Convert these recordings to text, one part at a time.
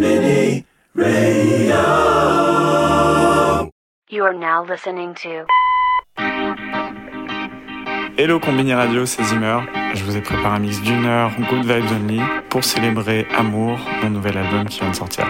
Radio. You are now listening to Hello Combini Radio, c'est Zimmer. Je vous ai préparé un mix d'une heure, Good Vibes Only, pour célébrer Amour, mon nouvel album qui vient de sortir.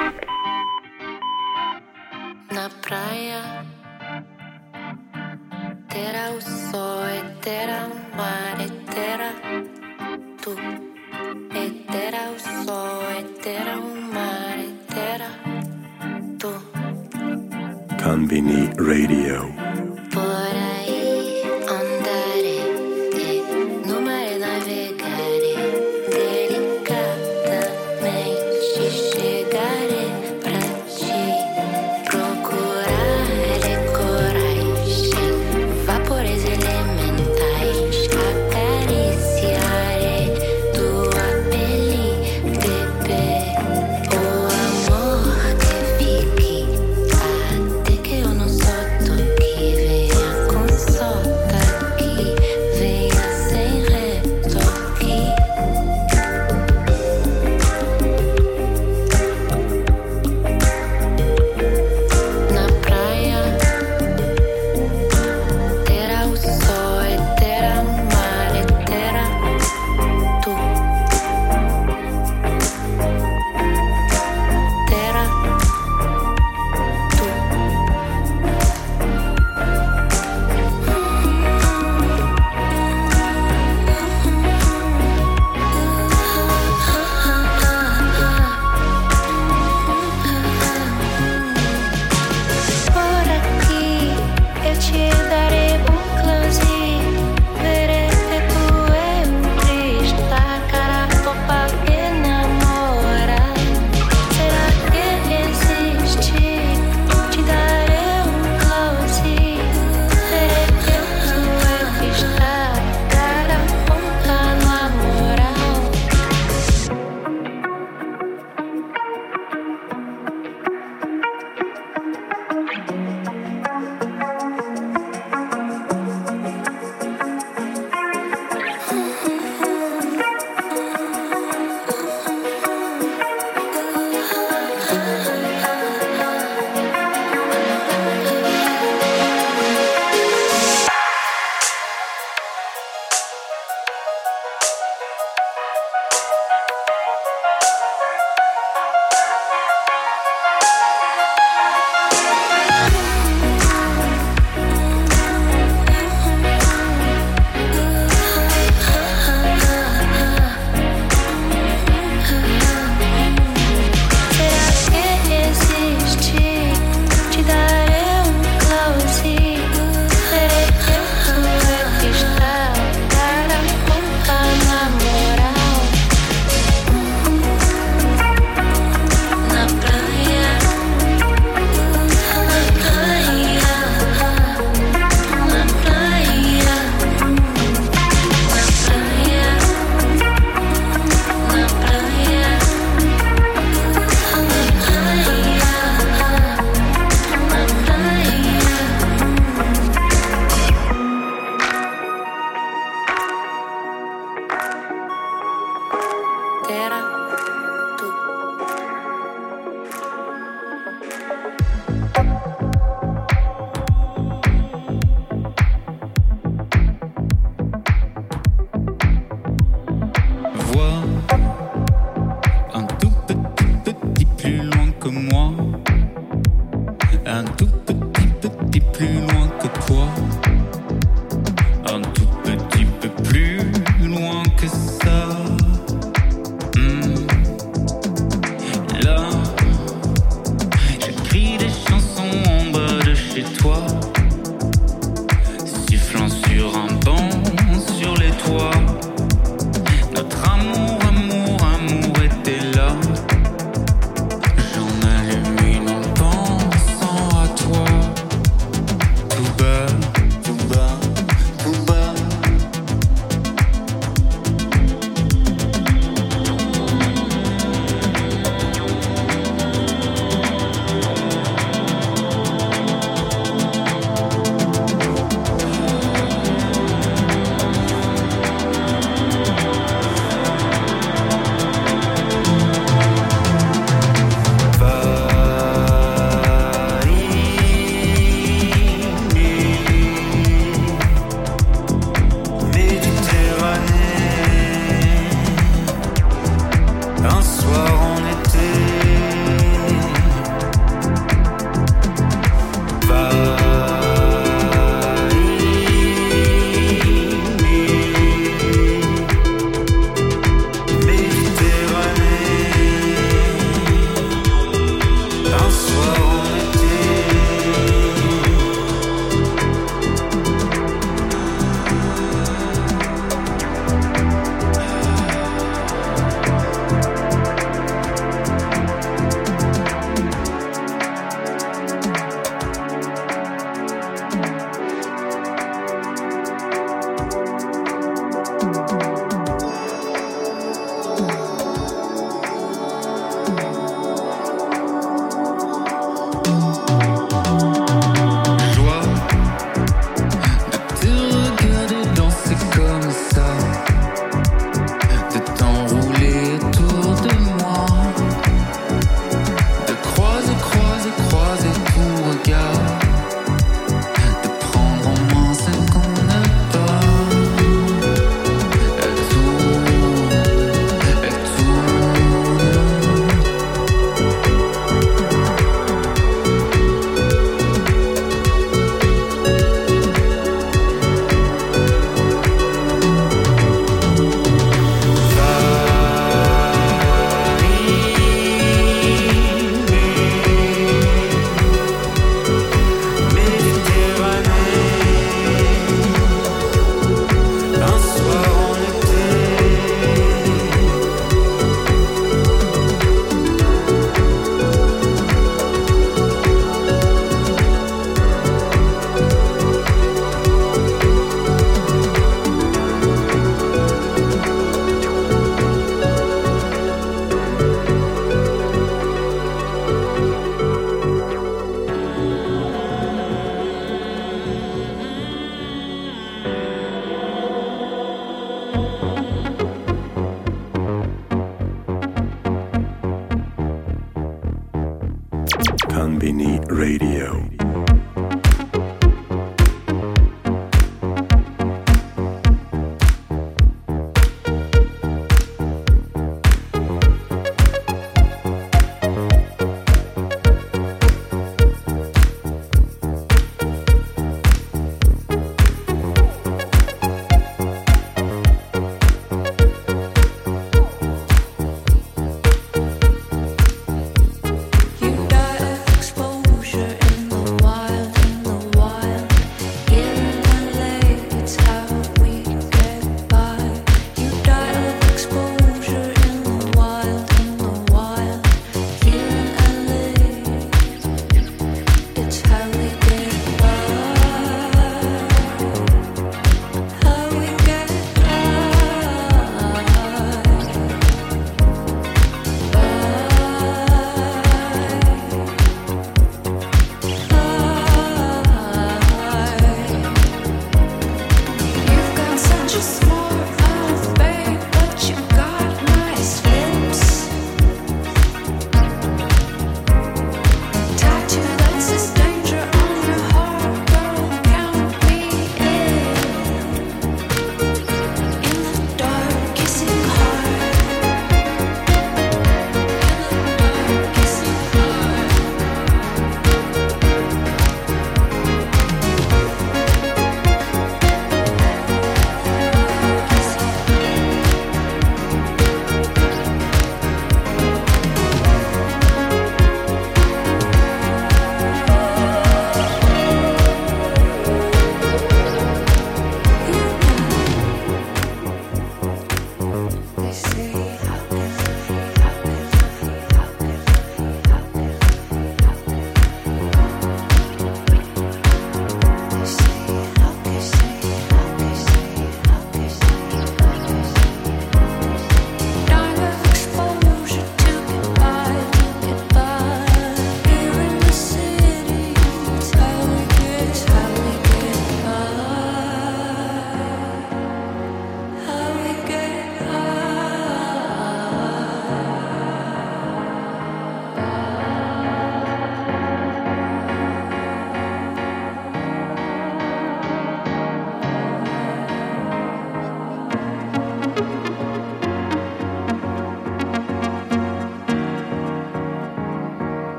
Conbini Radio.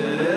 to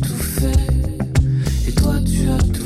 tout fait, et toi tu as tout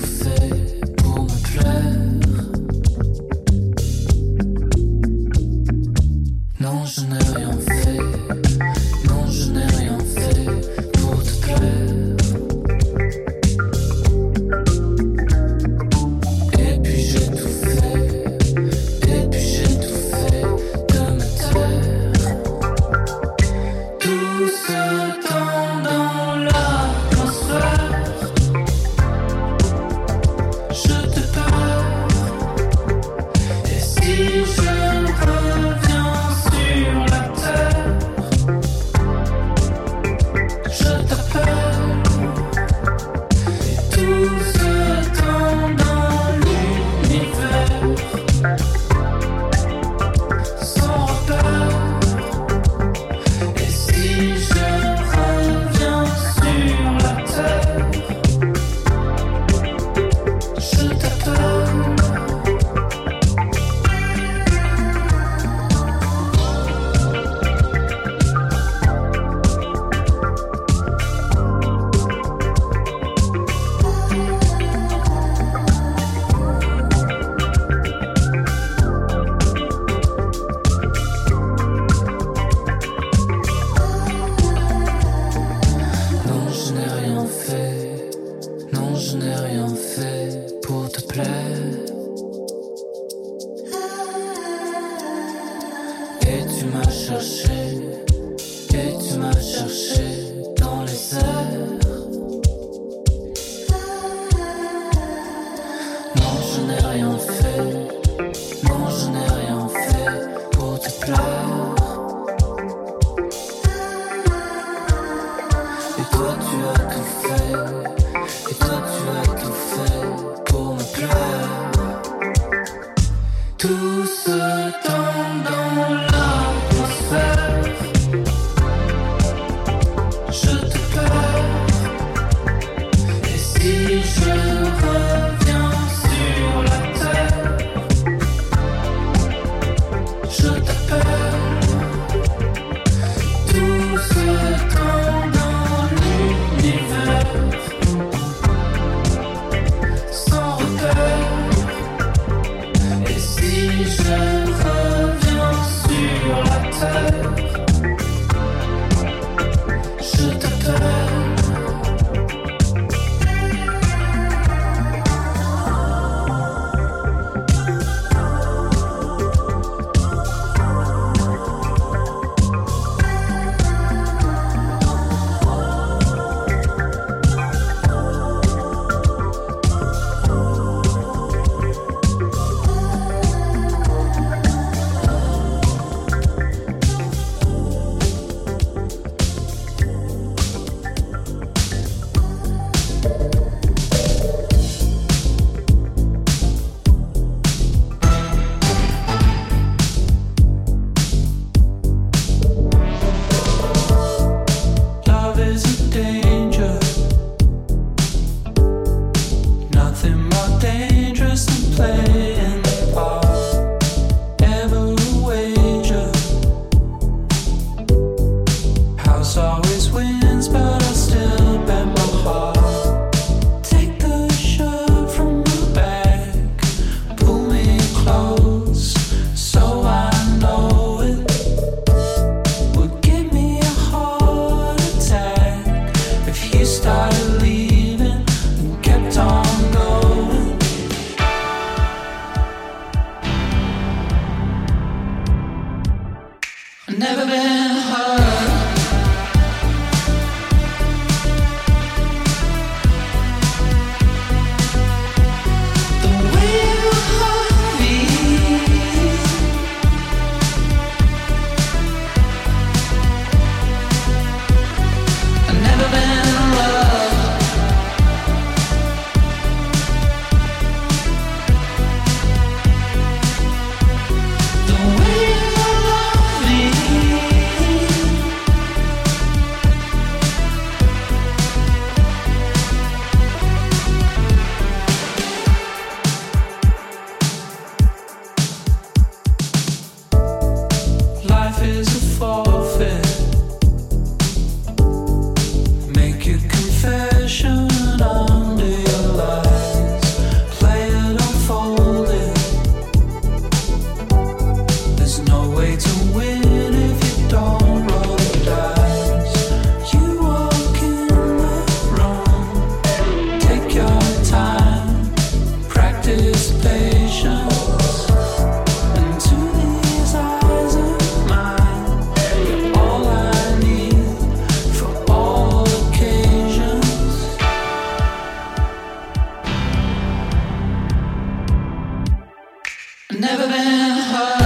Never been hurt.